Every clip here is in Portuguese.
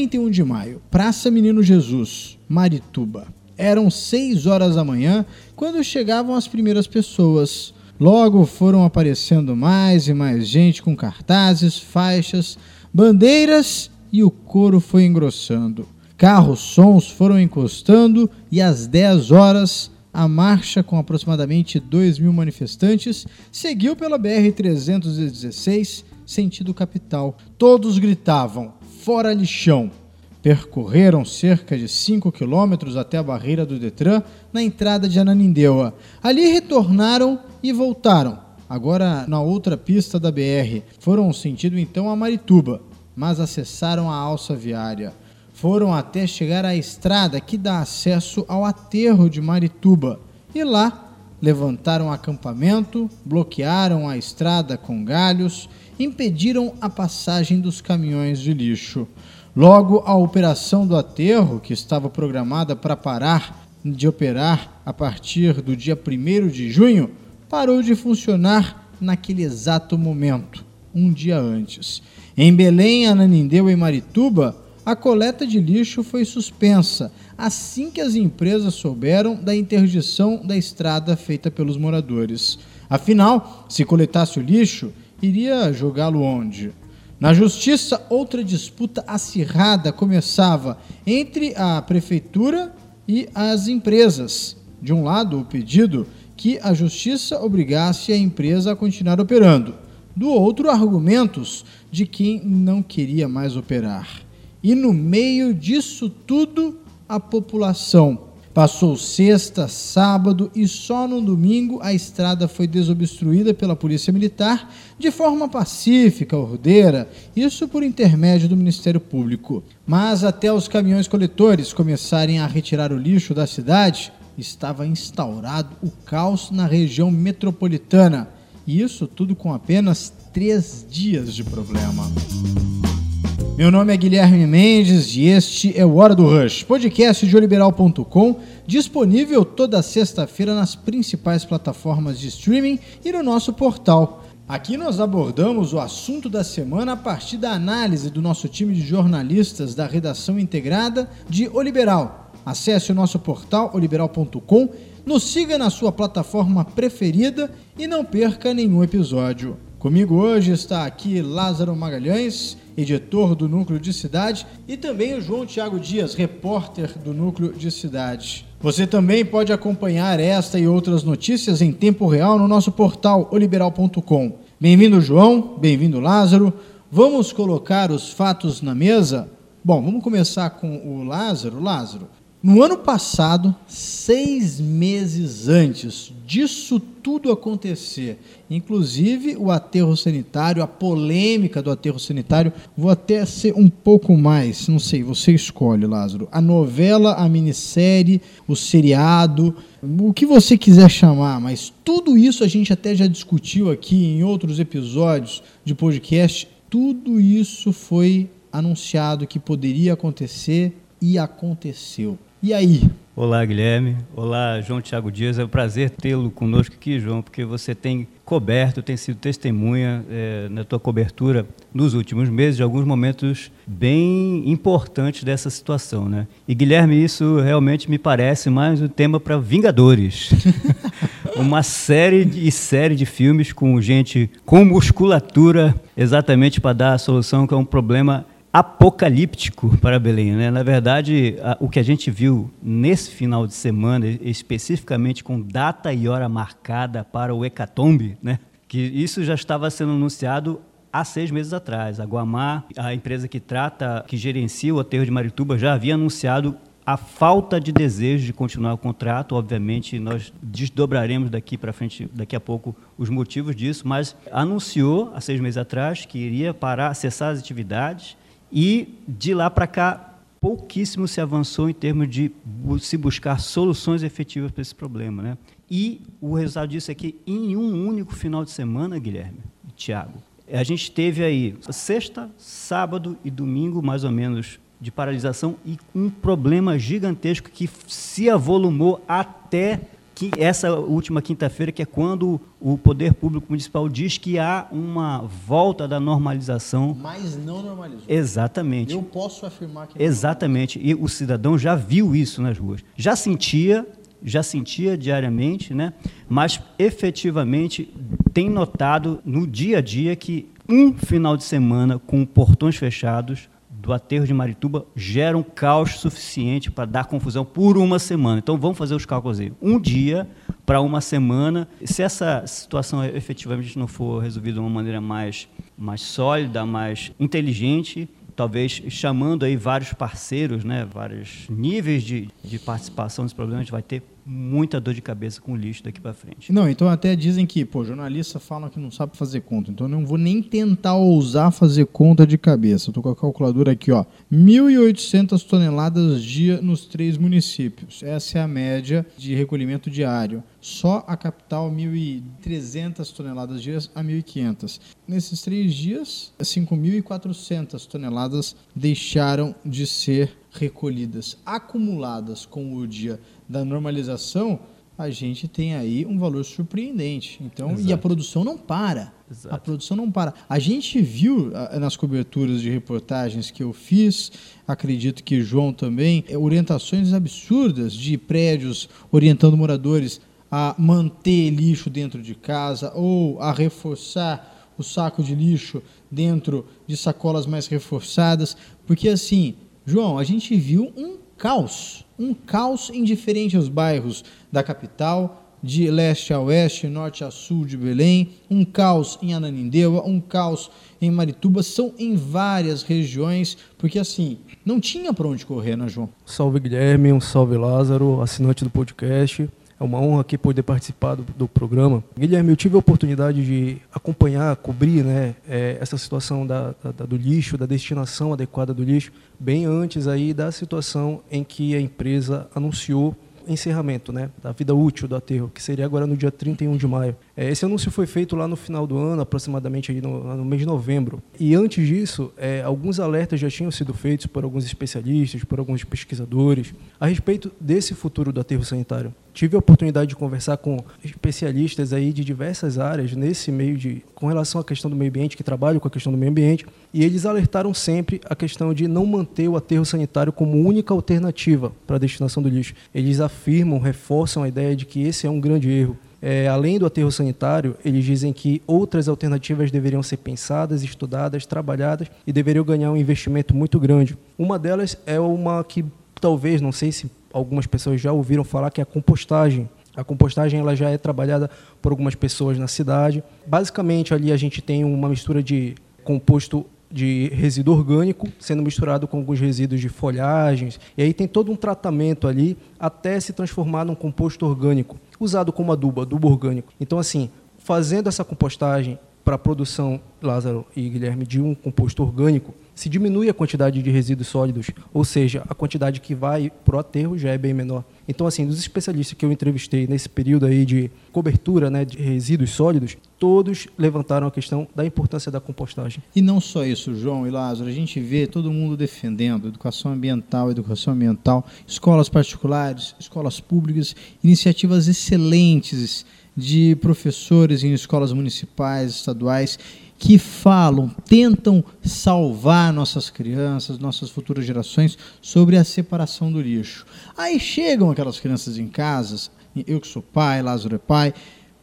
31 de maio, Praça Menino Jesus, Marituba. Eram 6 horas da manhã quando chegavam as primeiras pessoas. Logo foram aparecendo mais e mais gente com cartazes, faixas, bandeiras e o coro foi engrossando. Carros, sons foram encostando e às 10 horas a marcha, com aproximadamente 2 mil manifestantes, seguiu pela BR-316, sentido capital. Todos gritavam: Fora lixão! Percorreram cerca de 5 quilômetros até a barreira do Detran, na entrada de Ananindeua. Ali retornaram e voltaram, agora na outra pista da BR. Foram sentido então a Marituba, mas acessaram a alça viária. Foram até chegar à estrada que dá acesso ao aterro de Marituba e lá levantaram acampamento, bloquearam a estrada com galhos, impediram a passagem dos caminhões de lixo. Logo, a operação do aterro, que estava programada para parar de operar a partir do dia 1 de junho, parou de funcionar naquele exato momento, um dia antes. Em Belém, Ananindeu e Marituba, a coleta de lixo foi suspensa assim que as empresas souberam da interdição da estrada feita pelos moradores. Afinal, se coletasse o lixo, iria jogá-lo onde? Na justiça, outra disputa acirrada começava entre a prefeitura e as empresas. De um lado, o pedido que a justiça obrigasse a empresa a continuar operando. Do outro, argumentos de quem não queria mais operar. E no meio disso tudo, a população Passou sexta, sábado e só no domingo a estrada foi desobstruída pela Polícia Militar de forma pacífica, ordeira, isso por intermédio do Ministério Público. Mas até os caminhões coletores começarem a retirar o lixo da cidade, estava instaurado o caos na região metropolitana. E isso tudo com apenas três dias de problema. Meu nome é Guilherme Mendes e este é o Hora do Rush, podcast de oliberal.com, disponível toda sexta-feira nas principais plataformas de streaming e no nosso portal. Aqui nós abordamos o assunto da semana a partir da análise do nosso time de jornalistas da redação integrada de Oliberal. Acesse o nosso portal oliberal.com, nos siga na sua plataforma preferida e não perca nenhum episódio. Comigo hoje está aqui Lázaro Magalhães, editor do Núcleo de Cidade, e também o João Tiago Dias, repórter do Núcleo de Cidade. Você também pode acompanhar esta e outras notícias em tempo real no nosso portal oliberal.com. Bem-vindo, João, bem-vindo, Lázaro. Vamos colocar os fatos na mesa? Bom, vamos começar com o Lázaro. Lázaro, no ano passado, seis meses antes disso tudo acontecer, inclusive o aterro sanitário, a polêmica do aterro sanitário, vou até ser um pouco mais, não sei, você escolhe, Lázaro. A novela, a minissérie, o seriado, o que você quiser chamar, mas tudo isso a gente até já discutiu aqui em outros episódios de podcast. Tudo isso foi anunciado que poderia acontecer e aconteceu. E aí? Olá, Guilherme. Olá, João Tiago Dias. É um prazer tê-lo conosco aqui, João, porque você tem coberto, tem sido testemunha é, na tua cobertura nos últimos meses de alguns momentos bem importantes dessa situação, né? E Guilherme, isso realmente me parece mais um tema para Vingadores. Uma série e série de filmes com gente com musculatura exatamente para dar a solução que é um problema apocalíptico para Belém. Né? Na verdade, a, o que a gente viu nesse final de semana, especificamente com data e hora marcada para o hecatombe, né? que isso já estava sendo anunciado há seis meses atrás. A Guamá, a empresa que trata, que gerencia o aterro de Marituba, já havia anunciado a falta de desejo de continuar o contrato. Obviamente, nós desdobraremos daqui para frente, daqui a pouco, os motivos disso, mas anunciou há seis meses atrás que iria parar, cessar as atividades e de lá para cá, pouquíssimo se avançou em termos de se buscar soluções efetivas para esse problema. Né? E o resultado disso é que, em um único final de semana, Guilherme e Tiago, a gente teve aí sexta, sábado e domingo, mais ou menos, de paralisação e um problema gigantesco que se avolumou até que essa última quinta-feira, que é quando o poder público municipal diz que há uma volta da normalização. Mas não normalizou. Exatamente. Eu posso afirmar que. Exatamente. E o cidadão já viu isso nas ruas. Já sentia, já sentia diariamente, né? mas efetivamente tem notado no dia a dia que um final de semana com portões fechados do aterro de Marituba gera um caos suficiente para dar confusão por uma semana. Então vamos fazer os cálculos aí. Um dia para uma semana. Se essa situação efetivamente não for resolvida de uma maneira mais, mais sólida, mais inteligente, talvez chamando aí vários parceiros, né, vários níveis de, de participação nesse problema, a gente vai ter muita dor de cabeça com o lixo daqui para frente. Não, então até dizem que, pô, jornalistas falam que não sabe fazer conta, então eu não vou nem tentar ousar fazer conta de cabeça. Eu tô com a calculadora aqui, ó. 1.800 toneladas dia nos três municípios. Essa é a média de recolhimento diário. Só a capital, 1.300 toneladas dias a 1.500. Nesses três dias, 5.400 toneladas deixaram de ser recolhidas, acumuladas com o dia da normalização, a gente tem aí um valor surpreendente. Então, Exato. e a produção não para. Exato. A produção não para. A gente viu ah, nas coberturas de reportagens que eu fiz, acredito que João também, é, orientações absurdas de prédios orientando moradores a manter lixo dentro de casa ou a reforçar o saco de lixo dentro de sacolas mais reforçadas, porque assim, João, a gente viu um caos um caos em diferentes bairros da capital, de leste a oeste, norte a sul de Belém, um caos em Ananindeua, um caos em Marituba, são em várias regiões, porque assim, não tinha para onde correr, né, João? Salve Guilherme, um salve Lázaro, assinante do podcast. É uma honra aqui poder participar do, do, programa. Guilherme, eu tive a oportunidade de acompanhar, cobrir né, é, essa situação da, da, do lixo, da destinação adequada do lixo, bem antes aí da situação em que a empresa anunciou encerramento né, da vida útil do aterro, que seria agora no dia 31 de maio. É, esse anúncio foi feito lá no final do ano, aproximadamente no, no mês de novembro. E antes disso, é, alguns alertas já tinham sido feitos por alguns especialistas, por alguns pesquisadores, a respeito desse futuro do aterro sanitário. Tive a oportunidade de conversar com especialistas aí de diversas áreas nesse meio de com relação à questão do meio ambiente, que trabalham com a questão do meio ambiente, e eles alertaram sempre a questão de não manter o aterro sanitário como única alternativa para a destinação do lixo. Eles afirmam, reforçam a ideia de que esse é um grande erro. É, além do aterro sanitário, eles dizem que outras alternativas deveriam ser pensadas, estudadas, trabalhadas e deveriam ganhar um investimento muito grande. Uma delas é uma que talvez, não sei se algumas pessoas já ouviram falar, que é a compostagem. A compostagem ela já é trabalhada por algumas pessoas na cidade. Basicamente, ali a gente tem uma mistura de composto de resíduo orgânico sendo misturado com alguns resíduos de folhagens. E aí tem todo um tratamento ali até se transformar num composto orgânico, usado como adubo, adubo orgânico. Então, assim, fazendo essa compostagem para a produção, Lázaro e Guilherme, de um composto orgânico, se diminui a quantidade de resíduos sólidos, ou seja, a quantidade que vai para o aterro já é bem menor. Então, assim, dos especialistas que eu entrevistei nesse período aí de cobertura né, de resíduos sólidos, todos levantaram a questão da importância da compostagem. E não só isso, João e Lázaro, a gente vê todo mundo defendendo educação ambiental, educação ambiental, escolas particulares, escolas públicas, iniciativas excelentes de professores em escolas municipais, estaduais que falam, tentam salvar nossas crianças, nossas futuras gerações sobre a separação do lixo. Aí chegam aquelas crianças em casas, eu que sou pai, Lázaro é pai,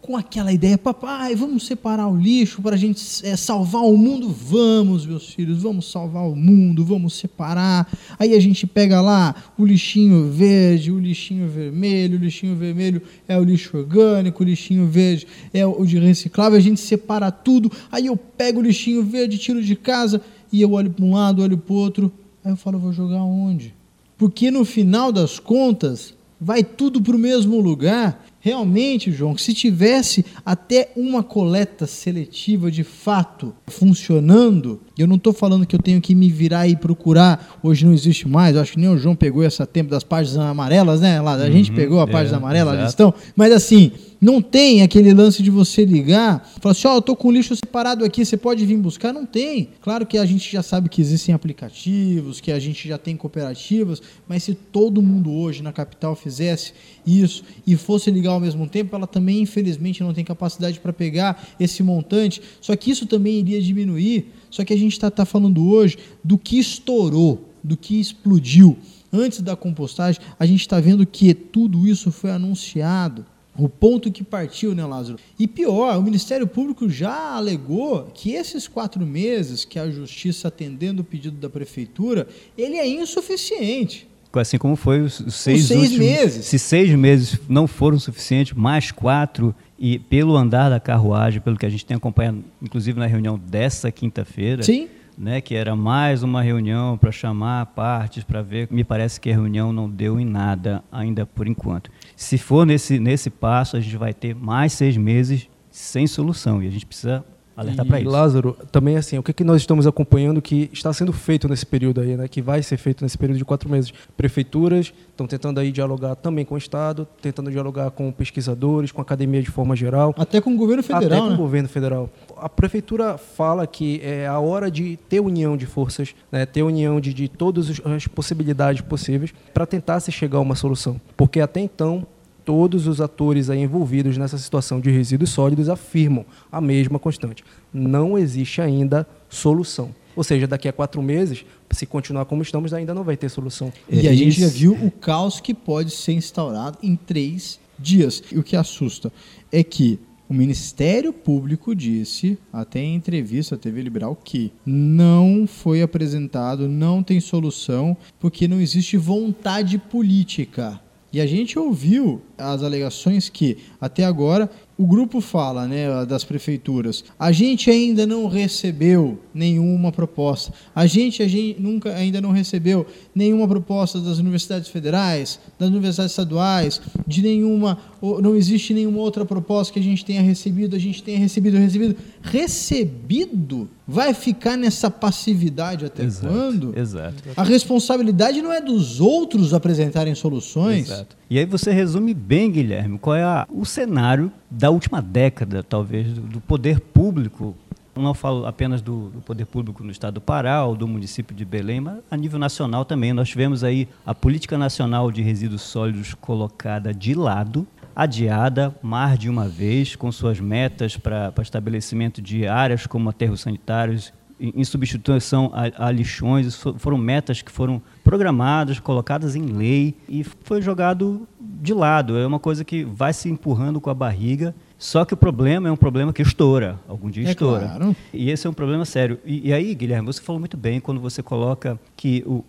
com aquela ideia, papai, vamos separar o lixo para a gente é, salvar o mundo? Vamos, meus filhos, vamos salvar o mundo, vamos separar. Aí a gente pega lá o lixinho verde, o lixinho vermelho, o lixinho vermelho é o lixo orgânico, o lixinho verde é o de reciclável, a gente separa tudo. Aí eu pego o lixinho verde, tiro de casa e eu olho para um lado, olho para o outro. Aí eu falo, vou jogar onde? Porque no final das contas, vai tudo para o mesmo lugar Realmente, João, se tivesse até uma coleta seletiva de fato funcionando, eu não estou falando que eu tenho que me virar e procurar, hoje não existe mais, eu acho que nem o João pegou essa tempo das páginas amarelas, né? Lá, a uhum, gente pegou a é, página amarela, eles estão, mas assim, não tem aquele lance de você ligar, falar assim, ó, oh, eu tô com lixo separado aqui, você pode vir buscar? Não tem. Claro que a gente já sabe que existem aplicativos, que a gente já tem cooperativas, mas se todo mundo hoje na capital fizesse isso e fosse ligar ao mesmo tempo, ela também, infelizmente, não tem capacidade para pegar esse montante. Só que isso também iria diminuir. Só que a gente está tá falando hoje do que estourou, do que explodiu. Antes da compostagem, a gente está vendo que tudo isso foi anunciado. O ponto que partiu, né, Lázaro? E pior, o Ministério Público já alegou que esses quatro meses que a Justiça atendendo o pedido da Prefeitura, ele é insuficiente. Assim como foi os seis, os seis últimos, meses. Se seis meses não foram suficientes, mais quatro, e pelo andar da carruagem, pelo que a gente tem acompanhado, inclusive na reunião dessa quinta-feira, Sim. né, que era mais uma reunião para chamar partes para ver. Me parece que a reunião não deu em nada ainda por enquanto. Se for nesse, nesse passo, a gente vai ter mais seis meses sem solução e a gente precisa alertar para E, isso. Lázaro, também assim, o que, que nós estamos acompanhando que está sendo feito nesse período aí, né? Que vai ser feito nesse período de quatro meses. Prefeituras estão tentando aí dialogar também com o Estado, tentando dialogar com pesquisadores, com a academia de forma geral. Até com o governo até federal, com né? o governo federal. A prefeitura fala que é a hora de ter união de forças, né, ter união de, de todas as possibilidades possíveis para tentar se chegar a uma solução. Porque até então, todos os atores aí envolvidos nessa situação de resíduos sólidos afirmam a mesma constante. Não existe ainda solução. Ou seja, daqui a quatro meses, se continuar como estamos, ainda não vai ter solução. E É a gente já viu o caos que pode ser instaurado em três dias. E o que assusta é que o Ministério Público disse, até em entrevista à TV Liberal, que não foi apresentado, não tem solução, porque não existe vontade política. E a gente ouviu as alegações que, até agora, o grupo fala, né, das prefeituras, a gente ainda não recebeu nenhuma proposta. A gente, a gente nunca ainda não recebeu nenhuma proposta das universidades federais, das universidades estaduais, de nenhuma, não existe nenhuma outra proposta que a gente tenha recebido, a gente tenha recebido, recebido. Recebido? Vai ficar nessa passividade até Exato, quando? Exato. A responsabilidade não é dos outros apresentarem soluções. Exato. E aí você resume bem, Guilherme, qual é a- o cenário da última década, talvez, do, do poder público. Não falo apenas do, do poder público no estado do Pará ou do município de Belém, mas a nível nacional também. Nós tivemos aí a política nacional de resíduos sólidos colocada de lado, adiada mais de uma vez, com suas metas para estabelecimento de áreas como aterros sanitários em substituição a, a lixões. Foram metas que foram programadas, colocadas em lei e foi jogado de lado. É uma coisa que vai se empurrando com a barriga. Só que o problema é um problema que estoura. Algum dia É estoura. claro. E esse é um problema sério. E, e aí, Guilherme, você falou muito bem quando você coloca que o-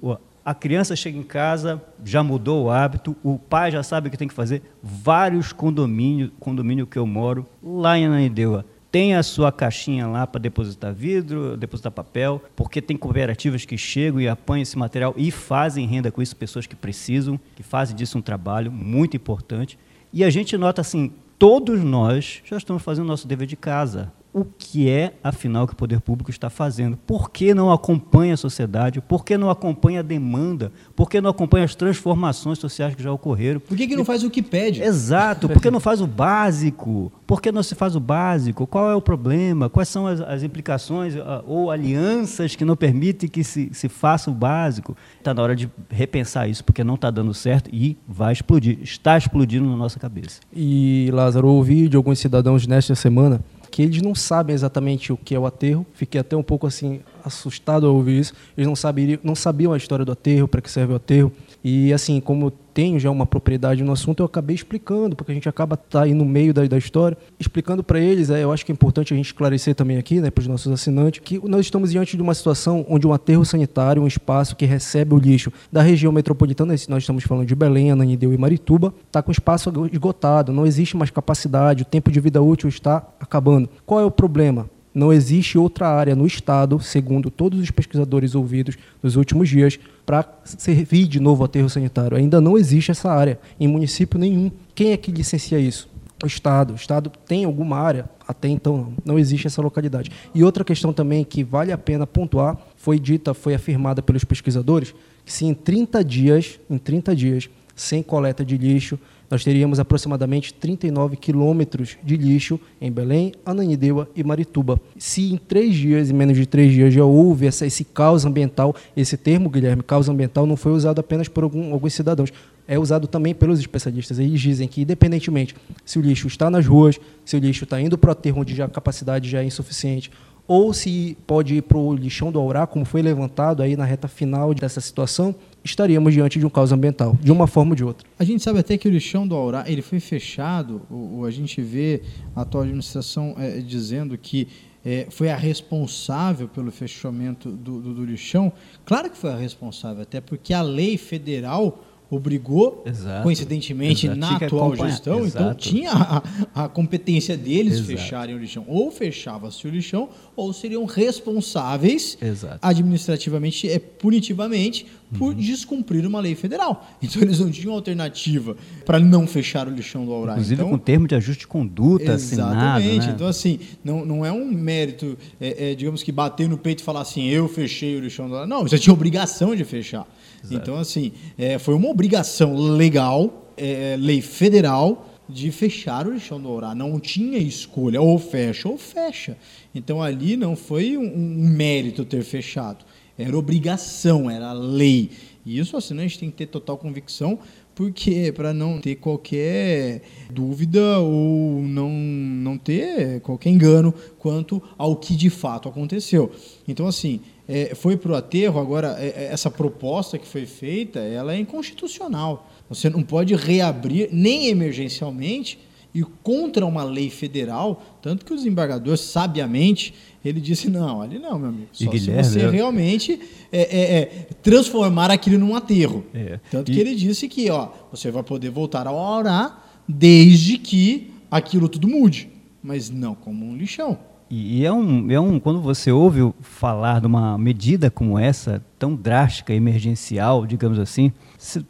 a criança chega em casa, já mudou o hábito, o pai já sabe o que tem que fazer. Vários condomínios, condomínio que eu moro, lá em Ananindeua, tem a sua caixinha lá para depositar vidro, depositar papel, porque tem cooperativas que chegam e apanham esse material e fazem renda com isso, pessoas que precisam, que fazem disso um trabalho muito importante. E a gente nota assim, todos nós já estamos fazendo nosso dever de casa. O que é, afinal, que o poder público está fazendo? Por que não acompanha a sociedade? Por que não acompanha a demanda? Por que não acompanha as transformações sociais que já ocorreram? Por que, que não faz o que pede? Exato. Por que não faz o básico? Por que não se faz o básico? Qual é o problema? Quais são as, as implicações ah, ou alianças que não permitem que se, se faça o básico? Está na hora de repensar isso, porque não está dando certo e vai explodir. Está explodindo na nossa cabeça. E, Lázaro, ouvi de alguns cidadãos nesta semana que eles não sabem exatamente o que é o aterro. Fiquei até um pouco assim assustado ao ouvir isso. Eles não sabiam, não sabiam a história do aterro, para que serve o aterro. E assim, como tenho já uma propriedade no assunto, eu acabei explicando, porque a gente acaba tá aí no meio da, da história, explicando para eles, é, eu acho que é importante a gente esclarecer também aqui, né, para os nossos assinantes, que nós estamos diante de uma situação onde um aterro sanitário, um espaço que recebe o lixo da região metropolitana, nós estamos falando de Belém, Ananideu e Marituba, está com espaço esgotado, não existe mais capacidade, o tempo de vida útil está acabando. Qual é o problema? Não existe outra área no Estado, segundo todos os pesquisadores ouvidos nos últimos dias, para servir de novo aterro sanitário. Ainda não existe essa área em município nenhum. Quem é que licencia isso? O Estado. O Estado tem alguma área? Até então não. Não existe essa localidade. E outra questão também que vale a pena pontuar, foi dita, foi afirmada pelos pesquisadores, que se em 30 dias, em 30 dias, sem coleta de lixo, nós teríamos aproximadamente 39 quilômetros de lixo em Belém, Ananindeua e Marituba. Se em três dias, em menos de três dias, já houve essa, esse caos ambiental, esse termo, Guilherme, caos ambiental, não foi usado apenas por algum, alguns cidadãos. é usado também pelos especialistas. Eles dizem que, independentemente se o lixo está nas ruas, se o lixo está indo para o aterro onde já a capacidade já é insuficiente, ou se pode ir para o lixão do Aurá, como foi levantado aí na reta final dessa situação, estaríamos diante de um caos ambiental, de uma forma ou de outra. A gente sabe até que o lixão do Aurá ele foi fechado, o, a gente vê a atual administração é, dizendo que é, foi a responsável pelo fechamento do, do, do lixão. Claro que foi a responsável, até porque a lei federal obrigou, Exato. coincidentemente, Exato. na atual gestão, então Exato. então tinha a, a competência deles fecharem o lixão. Ou fechava-se o lixão, ou seriam responsáveis administrativamente, é, punitivamente, por uhum. descumprir uma lei federal. Então eles não tinham alternativa para não fechar o lixão do Aurá. Inclusive então, com termo de ajuste de conduta Exatamente. Assinado, né? Então, assim, não, não é um mérito, é, é, digamos que bater no peito e falar assim, eu fechei o lixão do Aurá. Não, você tinha obrigação de fechar. Exato. Então, assim, é, foi uma obrigação legal, é, lei federal, de fechar o lixão do Aurá. Não tinha escolha, ou fecha ou fecha. Então, ali não foi um, um mérito ter fechado. Era obrigação, era lei. E isso, assim, a gente tem que ter total convicção, porque para não ter qualquer dúvida ou não, não ter qualquer engano quanto ao que de fato aconteceu. Então, assim, é, foi para o aterro, agora é, é, essa proposta que foi feita, ela é inconstitucional. Você não pode reabrir, nem emergencialmente, e contra uma lei federal, tanto que o desembargador, sabiamente, ele disse, não, ali não, meu amigo, só se você eu... realmente é, é, é, transformar aquilo num aterro. É. Tanto e... que ele disse que ó, você vai poder voltar a orar desde que aquilo tudo mude, mas não como um lixão. E, é um, é um, quando você ouve falar de uma medida como essa, tão drástica, emergencial, digamos assim,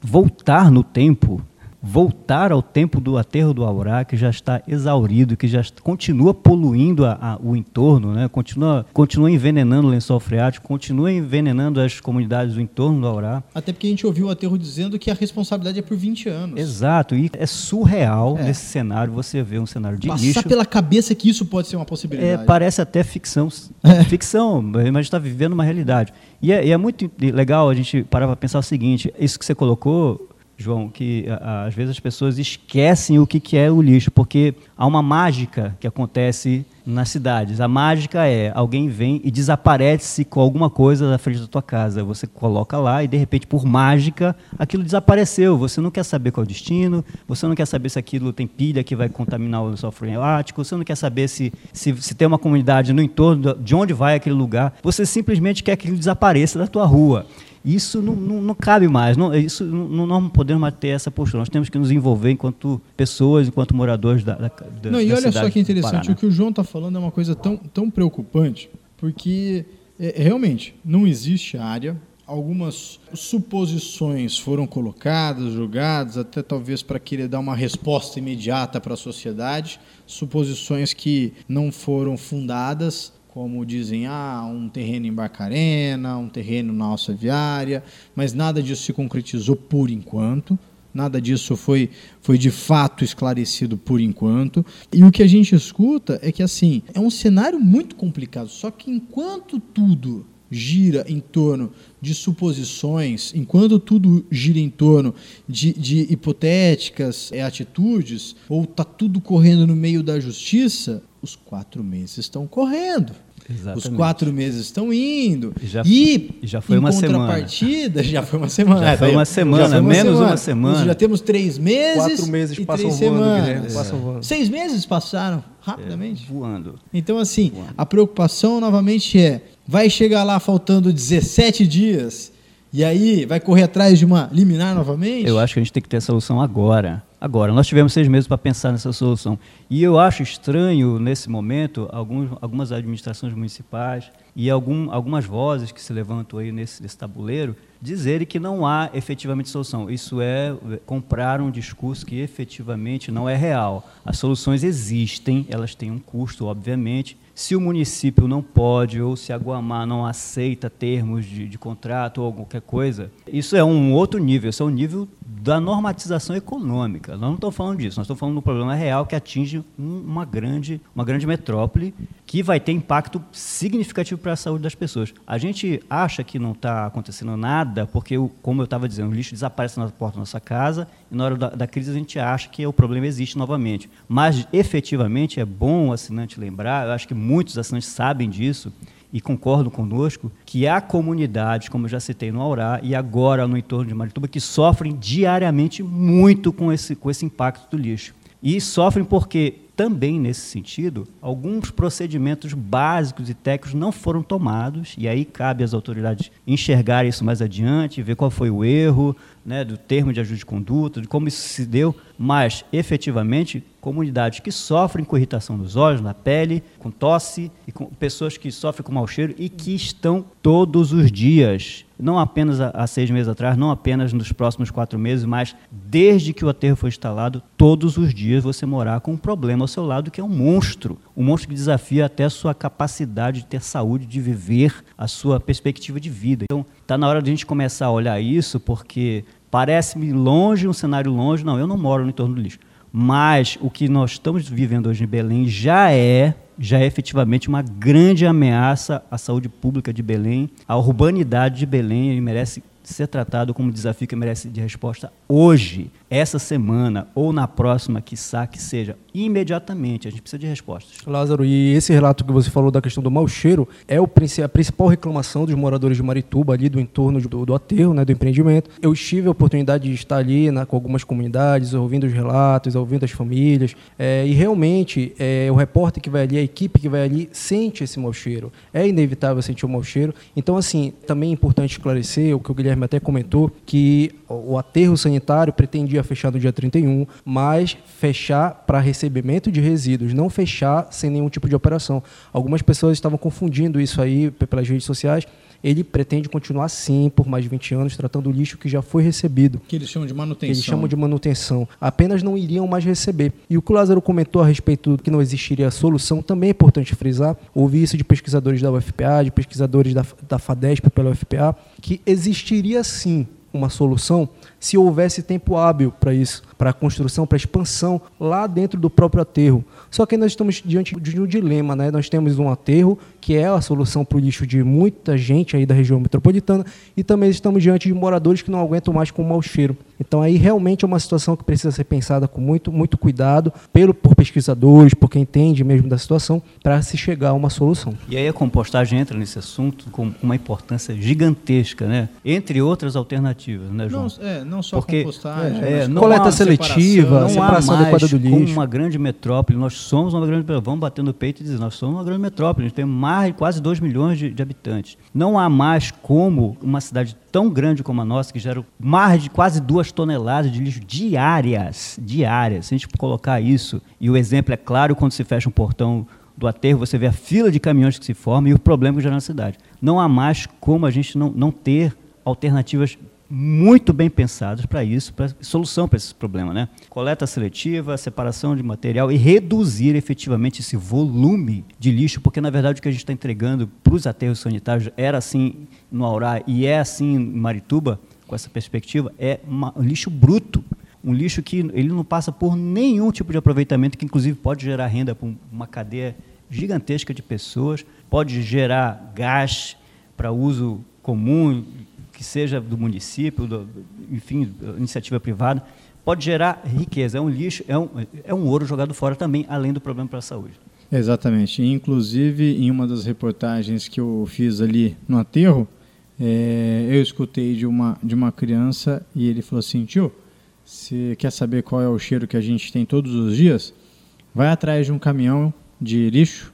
voltar no tempo voltar ao tempo do aterro do Aurá, que já está exaurido, que já continua poluindo a, a, o entorno, né? continua, continua envenenando o lençol freático, continua envenenando as comunidades do entorno do Aurá. Até porque a gente ouviu o aterro dizendo que a responsabilidade é por 20 anos. Exato, e é surreal é. nesse cenário você ver um cenário de Passar lixo. pela cabeça que isso pode ser uma possibilidade. É, parece até ficção, é. ficção, mas está vivendo uma realidade. E é, e é muito legal a gente parar para pensar o seguinte, isso que você colocou, João, que às vezes as pessoas esquecem o que, é o lixo, porque há uma mágica que acontece nas cidades. A mágica é alguém vem e desaparece com alguma coisa na frente da tua casa. Você coloca lá e de repente, por mágica, aquilo desapareceu. Você não quer saber qual é o destino, você não quer saber se aquilo tem pilha que vai contaminar o lençol freático, você não quer saber se, se, se tem uma comunidade no entorno de onde vai aquele lugar. Você simplesmente quer que aquilo desapareça da tua rua. Isso não, não, não cabe mais. Não, isso, não, não podemos mais ter essa postura. Nós temos que nos envolver enquanto pessoas, enquanto moradores da, da, da Não, e olha só que interessante, o que o João está falando é uma coisa tão, tão preocupante, porque é, realmente não existe área. Algumas suposições foram colocadas, julgadas, até talvez para querer dar uma resposta imediata para a sociedade, suposições que não foram fundadas como dizem, ah, um terreno em Barcarena, um terreno na alça viária, mas nada disso se concretizou por enquanto. Nada disso foi, foi de fato esclarecido por enquanto. E o que a gente escuta é que assim é um cenário muito complicado. Só que enquanto tudo gira em torno de suposições, enquanto tudo gira em torno de, de hipotéticas é, atitudes, ou está tudo correndo no meio da justiça, os quatro meses estão correndo. Exatamente. Os quatro meses estão indo. E já, e já foi uma semana. já foi uma semana. Já foi uma semana, foi uma menos semana. uma semana. Já temos três meses. Quatro meses e passam três voando, semanas. Passam voando. Seis meses passaram rapidamente. É, voando. Então, assim, voando. a preocupação novamente é: vai chegar lá faltando 17 dias e aí vai correr atrás de uma liminar novamente? Eu acho que a gente tem que ter a solução agora. Agora, nós tivemos seis meses para pensar nessa solução. E eu acho estranho, nesse momento, alguns, algumas administrações municipais e algum, algumas vozes que se levantam aí nesse, nesse tabuleiro dizerem que não há efetivamente solução. Isso é comprar um discurso que efetivamente não é real. As soluções existem, elas têm um custo, obviamente, se o município não pode ou se a Guamá não aceita termos de, de, contrato ou qualquer coisa, isso é um outro nível, isso é um nível da normatização econômica. Nós não estamos falando disso, nós estamos falando de um problema real que atinge um, uma, grande, uma grande metrópole que vai ter impacto significativo para a saúde das pessoas. A gente acha que não está acontecendo nada porque, como eu estava dizendo, o lixo desaparece na porta da nossa casa e na hora da, da, crise a gente acha que o problema existe novamente. Mas, efetivamente, é bom o assinante lembrar, eu acho que muitos assinantes sabem disso, e concordam conosco que há comunidades, como eu já citei no Aurá e agora no entorno de Marituba, que sofrem diariamente muito com esse, com esse impacto do lixo. E sofrem porque, também nesse sentido, alguns procedimentos básicos e técnicos não foram tomados, e aí cabe às autoridades enxergar isso mais adiante, ver qual foi o erro, né, do termo de ajuste de conduta, de como isso se deu, mas efetivamente comunidades que sofrem com irritação dos olhos, na pele, com tosse, e com pessoas que sofrem com mau cheiro e que estão todos os dias, não apenas há seis meses atrás, não apenas nos próximos quatro meses, mas desde que o aterro foi instalado, todos os dias você morar com um problema ao seu lado que é um monstro, um monstro que desafia até a sua capacidade de ter saúde, de viver a sua perspectiva de vida. Então, está na hora de a gente começar a olhar isso, porque Parece-me longe, um cenário longe. Não, eu não moro no entorno do lixo. Mas o que nós estamos vivendo hoje em Belém já é, já é efetivamente uma grande ameaça à saúde pública de Belém, à urbanidade de Belém. Ele merece ser tratado como desafio que merece de resposta hoje, essa semana ou na próxima, quiçá que seja, imediatamente. A gente precisa de respostas. Lázaro, e esse relato que você falou da questão do mau cheiro é o, a principal reclamação dos moradores de Marituba, ali do entorno do, do aterro, né, do empreendimento. Eu tive a oportunidade de estar ali né, com algumas comunidades, ouvindo os relatos, ouvindo as famílias, é, e realmente é, o repórter que vai ali, a equipe que vai ali, sente esse mau cheiro. É inevitável sentir o mau cheiro. Então, assim, também é importante esclarecer o que o Guilherme Guilherme até comentou que o aterro sanitário pretendia fechar no dia 31, mas fechar para recebimento de resíduos, não fechar sem nenhum tipo de operação. Algumas pessoas estavam confundindo isso aí pelas redes sociais ele pretende continuar sim por mais de 20 anos, tratando o lixo que já foi recebido. Que eles chamam de manutenção. Eles chamam de manutenção. Apenas não iriam mais receber. E o que o Lázaro comentou a respeito do que não existiria solução, também é importante frisar. Ouvi isso de pesquisadores da UFPA, de pesquisadores da, da FADESP pela UFPA, que existiria sim uma solução se houvesse tempo hábil para isso, para a construção, para a expansão lá dentro do próprio aterro. Só que nós estamos diante de um dilema, né? Nós temos um aterro que é a solução para o lixo de muita gente aí da região metropolitana e também estamos diante de moradores que não aguentam mais com o mau cheiro. Então aí realmente é uma situação que precisa ser pensada com muito, muito cuidado pelo por pesquisadores, por quem entende mesmo da situação, para se chegar a uma solução. E aí a compostagem entra nesse assunto com uma importância gigantesca, né? Entre outras alternativas, né, João? Não, é, não só Porque, compostagem, é, é, coleta seletiva, não separação adequada do lixo. Como uma grande metrópole, nós somos uma grande metrópole. Vamos bater no peito e dizer, nós somos uma grande metrópole, a gente tem mais quase 2 milhões de, de habitantes. Não há mais como uma cidade tão grande como a nossa, que gera mais de quase duas toneladas de lixo diárias, diárias. Se a gente colocar isso, e o exemplo é claro quando se fecha um portão do aterro, você vê a fila de caminhões que se forma e o problema que gera na cidade. Não há mais como a gente não, não ter alternativas muito bem pensados para isso, para solução para esse problema, né? Coleta seletiva, separação de material e reduzir efetivamente esse volume de lixo, porque na verdade o que a gente está entregando para os aterros sanitários era assim no Aurá e é assim em Marituba, com essa perspectiva, é uma, um lixo bruto, um lixo que ele não passa por nenhum tipo de aproveitamento, que inclusive pode gerar renda para uma cadeia gigantesca de pessoas, pode gerar gás para uso comum, que seja do município, do, enfim, iniciativa privada, pode gerar riqueza. É um lixo, é um, é um ouro jogado fora também, além do problema para a saúde. Exatamente. Inclusive, em uma das reportagens que eu fiz ali no aterro, é, eu escutei de uma, de uma criança e ele falou assim: tio, você quer saber qual é o cheiro que a gente tem todos os dias? Vai atrás de um caminhão de lixo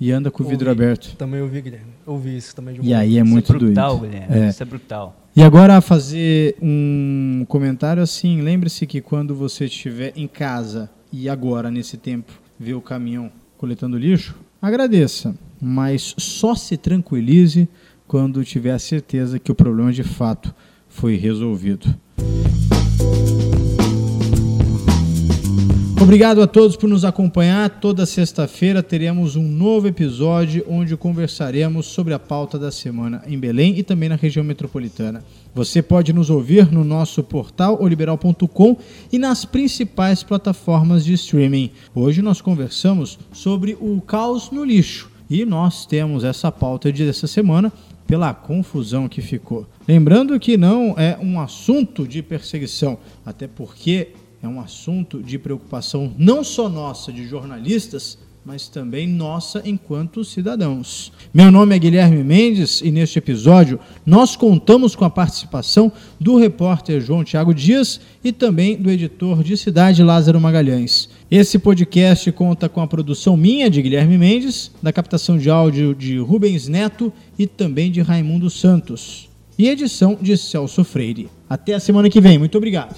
e anda com o vidro ouvi. aberto. Também ouvi, Guilherme. Ouvi isso também. De e aí é isso muito é brutal, doido. Guilherme. É. Isso é brutal. E agora fazer um comentário assim, lembre-se que quando você estiver em casa e agora nesse tempo ver o caminhão coletando lixo, agradeça, mas só se tranquilize quando tiver a certeza que o problema de fato foi resolvido. Obrigado a todos por nos acompanhar. Toda sexta-feira teremos um novo episódio onde conversaremos sobre a pauta da semana em Belém e também na região metropolitana. Você pode nos ouvir no nosso portal oliberal.com e nas principais plataformas de streaming. Hoje nós conversamos sobre o caos no lixo e nós temos essa pauta dessa semana pela confusão que ficou. Lembrando que não é um assunto de perseguição, até porque é um assunto de preocupação não só nossa, de jornalistas, mas também nossa enquanto cidadãos. Meu nome é Guilherme Mendes e neste episódio nós contamos com a participação do repórter João Tiago Dias e também do editor de Cidade Lázaro Magalhães. Esse podcast conta com a produção minha de Guilherme Mendes, da captação de áudio de Rubens Neto e também de Raimundo Santos, e edição de Celso Freire. Até a semana que vem. Muito obrigado.